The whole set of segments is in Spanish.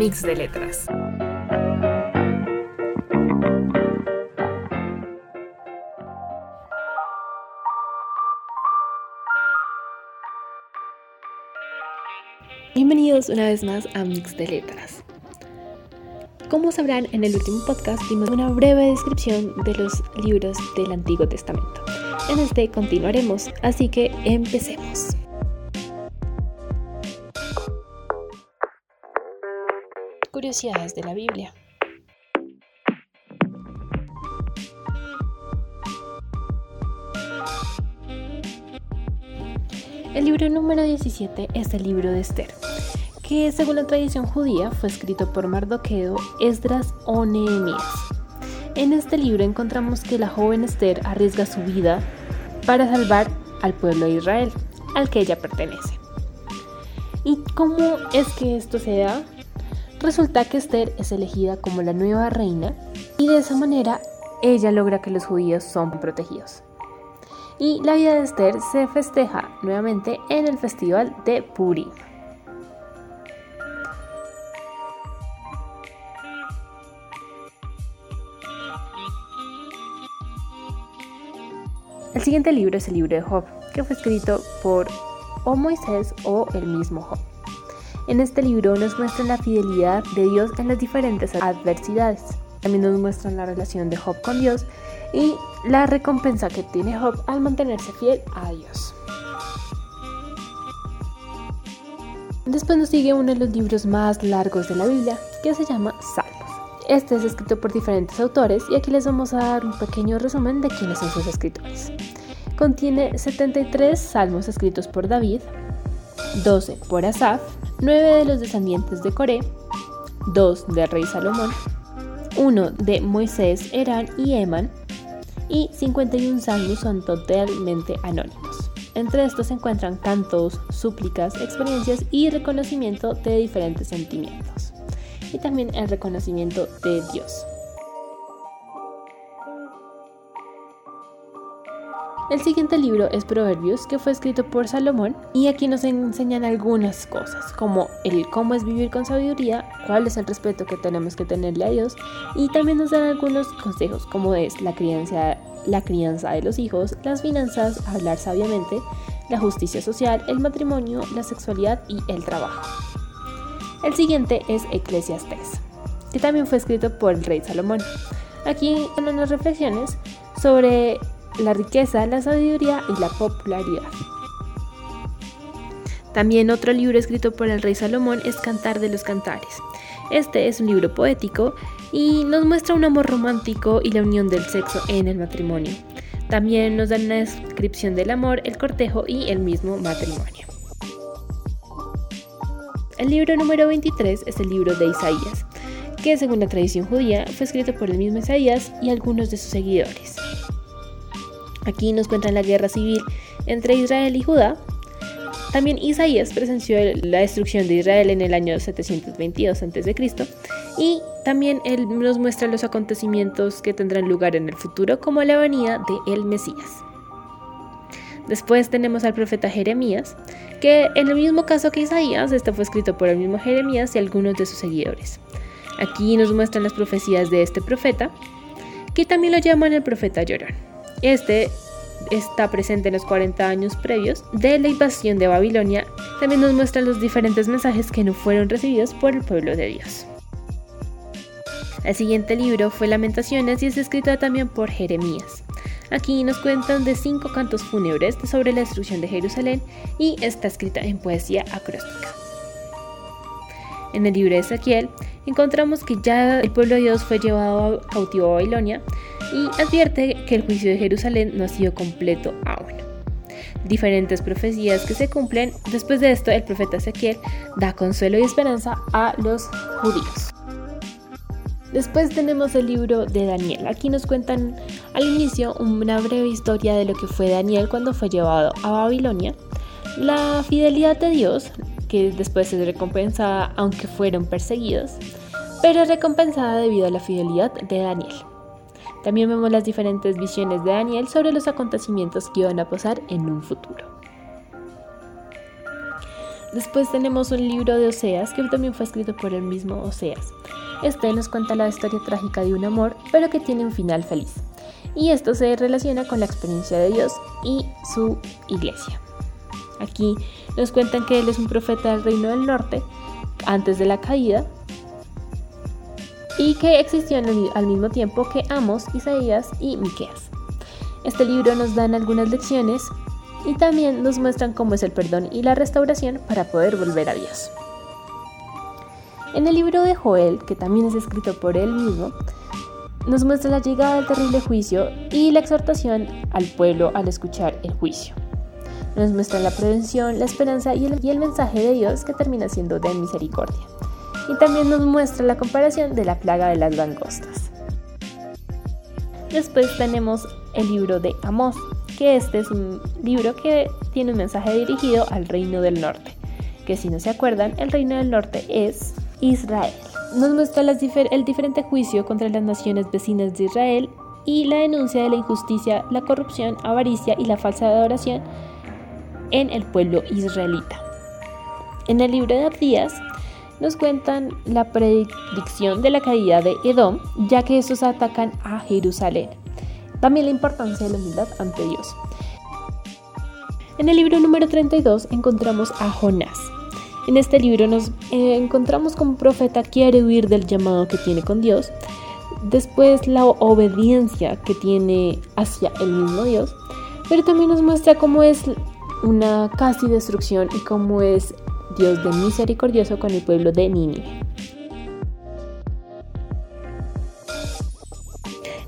Mix de Letras. Bienvenidos una vez más a Mix de Letras. Como sabrán, en el último podcast dimos una breve descripción de los libros del Antiguo Testamento. En este continuaremos, así que empecemos. De la Biblia. El libro número 17 es el libro de Esther, que según la tradición judía fue escrito por Mardoqueo, Esdras o Nehemías. En este libro encontramos que la joven Esther arriesga su vida para salvar al pueblo de Israel, al que ella pertenece. ¿Y cómo es que esto se da? Resulta que Esther es elegida como la nueva reina y de esa manera ella logra que los judíos son protegidos. Y la vida de Esther se festeja nuevamente en el festival de Purim. El siguiente libro es el libro de Job, que fue escrito por o Moisés o el mismo Job. En este libro nos muestran la fidelidad de Dios en las diferentes adversidades. También nos muestran la relación de Job con Dios y la recompensa que tiene Job al mantenerse fiel a Dios. Después nos sigue uno de los libros más largos de la Biblia, que se llama Salmos. Este es escrito por diferentes autores y aquí les vamos a dar un pequeño resumen de quiénes son sus escritores. Contiene 73 salmos escritos por David, 12 por Asaf, 9 de los descendientes de Coré, 2 del rey Salomón, 1 de Moisés, Herán y Eman, y 51 salmos son totalmente anónimos. Entre estos se encuentran cantos, súplicas, experiencias y reconocimiento de diferentes sentimientos y también el reconocimiento de Dios. El siguiente libro es Proverbios, que fue escrito por Salomón, y aquí nos enseñan algunas cosas, como el cómo es vivir con sabiduría, cuál es el respeto que tenemos que tenerle a Dios, y también nos dan algunos consejos, como es la crianza, de los hijos, las finanzas, hablar sabiamente, la justicia social, el matrimonio, la sexualidad y el trabajo. El siguiente es Eclesiastes, que también fue escrito por el rey Salomón. Aquí son unas reflexiones sobre la riqueza, la sabiduría y la popularidad. También otro libro escrito por el rey Salomón es Cantar de los Cantares. Este es un libro poético y nos muestra un amor romántico y la unión del sexo en el matrimonio. También nos da una descripción del amor, el cortejo y el mismo matrimonio. El libro número 23 es el libro de Isaías, que según la tradición judía fue escrito por el mismo Isaías y algunos de sus seguidores. Aquí nos cuentan la guerra civil entre Israel y Judá. También Isaías presenció la destrucción de Israel en el año 722 a.C. y también él nos muestra los acontecimientos que tendrán lugar en el futuro como la venida de el Mesías. Después tenemos al profeta Jeremías, que en el mismo caso que Isaías, este fue escrito por el mismo Jeremías y algunos de sus seguidores. Aquí nos muestran las profecías de este profeta, que también lo llaman el profeta Llorón. Este está presente en los 40 años previos de la invasión de Babilonia. También nos muestran los diferentes mensajes que no fueron recibidos por el pueblo de Dios. El siguiente libro fue Lamentaciones y es escrito también por Jeremías. Aquí nos cuentan de cinco cantos fúnebres sobre la destrucción de Jerusalén y está escrita en poesía acróstica. En el libro de Ezequiel encontramos que ya el pueblo de Dios fue llevado a Babilonia y advierte que el juicio de Jerusalén no ha sido completo aún. Diferentes profecías que se cumplen. Después de esto, el profeta Ezequiel da consuelo y esperanza a los judíos. Después tenemos el libro de Daniel. Aquí nos cuentan al inicio una breve historia de lo que fue Daniel cuando fue llevado a Babilonia, la fidelidad de Dios, que después es recompensada aunque fueron perseguidos, pero recompensada debido a la fidelidad de Daniel. También vemos las diferentes visiones de Daniel sobre los acontecimientos que iban a pasar en un futuro. Después tenemos un libro de Oseas que también fue escrito por el mismo Oseas. Este nos cuenta la historia trágica de un amor, pero que tiene un final feliz. Y esto se relaciona con la experiencia de Dios y su iglesia. Aquí nos cuentan que él es un profeta del reino del norte antes de la caída y que existió al mismo tiempo que Amos, Isaías y Miqueas. Este libro nos dan algunas lecciones y también nos muestran cómo es el perdón y la restauración para poder volver a Dios. En el libro de Joel, que también es escrito por él mismo, nos muestra la llegada del terrible juicio y la exhortación al pueblo al escuchar el juicio. Nos muestra la prevención, la esperanza y el, y el mensaje de Dios que termina siendo de misericordia. Y también nos muestra la comparación de la plaga de las langostas. Después tenemos el libro de Amós, que este es un libro que tiene un mensaje dirigido al reino del norte, que si no se acuerdan, el reino del norte es Israel. Nos muestra el diferente juicio contra las naciones vecinas de Israel y la denuncia de la injusticia, la corrupción, avaricia y la falsa adoración en el pueblo israelita. En el libro de Abdías nos cuentan la predicción de la caída de Edom, ya que estos atacan a Jerusalén. También la importancia de la humildad ante Dios. En el libro número 32 encontramos a Jonás. En este libro nos eh, encontramos como un profeta quiere huir del llamado que tiene con Dios, después la obediencia que tiene hacia el mismo Dios, pero también nos muestra cómo es una casi destrucción y cómo es Dios de misericordioso con el pueblo de Nínive.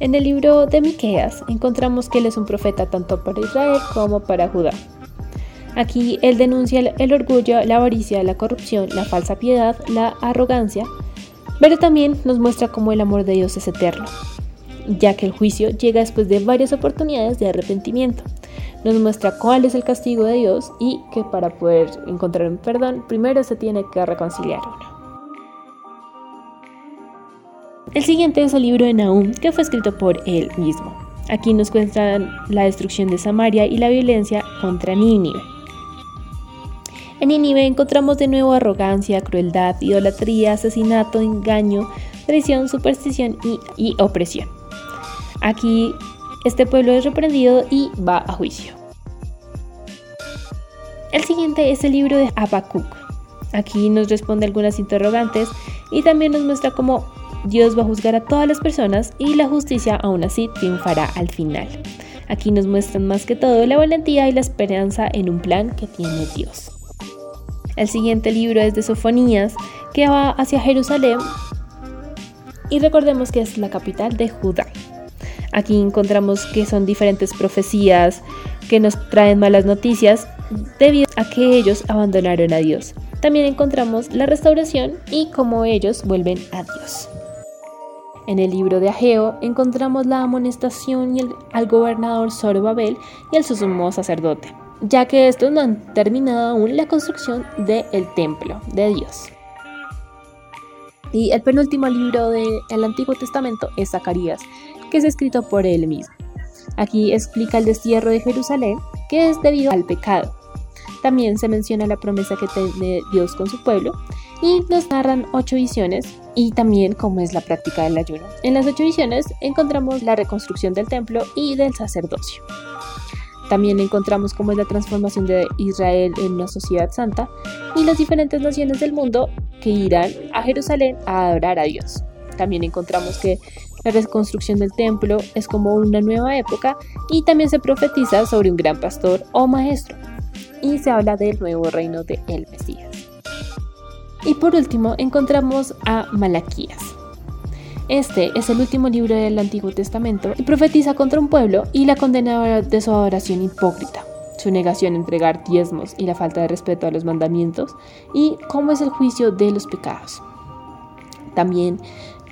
En el libro de Miqueas encontramos que él es un profeta tanto para Israel como para Judá. Aquí él denuncia el orgullo, la avaricia, la corrupción, la falsa piedad, la arrogancia, pero también nos muestra cómo el amor de Dios es eterno, ya que el juicio llega después de varias oportunidades de arrepentimiento. Nos muestra cuál es el castigo de Dios y que para poder encontrar un perdón, primero se tiene que reconciliar uno. El siguiente es el libro de Nahum, que fue escrito por él mismo. Aquí nos cuentan la destrucción de Samaria y la violencia contra Nínive. En Nínive encontramos de nuevo arrogancia, crueldad, idolatría, asesinato, engaño, traición, superstición y, y opresión. Aquí este pueblo es reprendido y va a juicio. El siguiente es el libro de Habacuc. Aquí nos responde algunas interrogantes y también nos muestra cómo Dios va a juzgar a todas las personas y la justicia aún así triunfará al final. Aquí nos muestran más que todo la valentía y la esperanza en un plan que tiene Dios. El siguiente libro es de Sofonías, que va hacia Jerusalén y recordemos que es la capital de Judá. Aquí encontramos que son diferentes profecías que nos traen malas noticias debido a que ellos abandonaron a Dios. También encontramos la restauración y cómo ellos vuelven a Dios. En el libro de Ageo encontramos la amonestación al gobernador Zorobabel y al sumo sacerdote, ya que estos no han terminado aún la construcción del templo de Dios. Y el penúltimo libro del Antiguo Testamento es Zacarías, que es escrito por él mismo. Aquí explica el destierro de Jerusalén, que es debido al pecado. También se menciona la promesa que tiene Dios con su pueblo y nos narran ocho visiones y también cómo es la práctica del ayuno. En las ocho visiones encontramos la reconstrucción del templo y del sacerdocio. También encontramos cómo es la transformación de Israel en una sociedad santa y las diferentes naciones del mundo que irán a Jerusalén a adorar a Dios. También encontramos que la reconstrucción del templo es como una nueva época y también se profetiza sobre un gran pastor o maestro y se habla del nuevo reino de el Mesías. Y por último encontramos a Malaquías. Este es el último libro del Antiguo Testamento y profetiza contra un pueblo y la condena de su adoración hipócrita, su negación a entregar diezmos y la falta de respeto a los mandamientos y cómo es el juicio de los pecados. También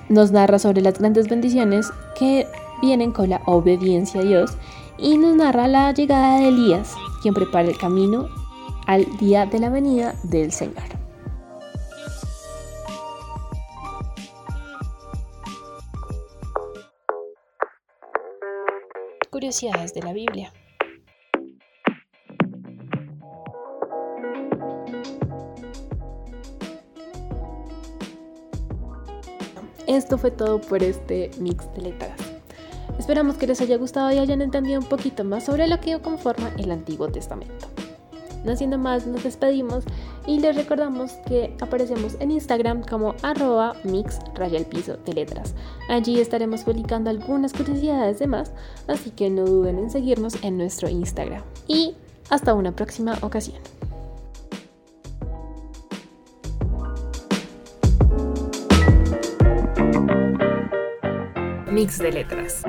nos narra sobre las grandes bendiciones que vienen con la obediencia a Dios y nos narra la llegada de Elías, quien prepara el camino al día de la venida del Señor. Curiosidades de la Biblia. Esto fue todo por este mix de letras. Esperamos que les haya gustado y hayan entendido un poquito más sobre lo que conforma el Antiguo Testamento. No siendo más, nos despedimos y les recordamos que aparecemos en Instagram como arroba mix raya piso de letras. Allí estaremos publicando algunas curiosidades de más, así que no duden en seguirnos en nuestro Instagram. Y hasta una próxima ocasión. Mix de letras.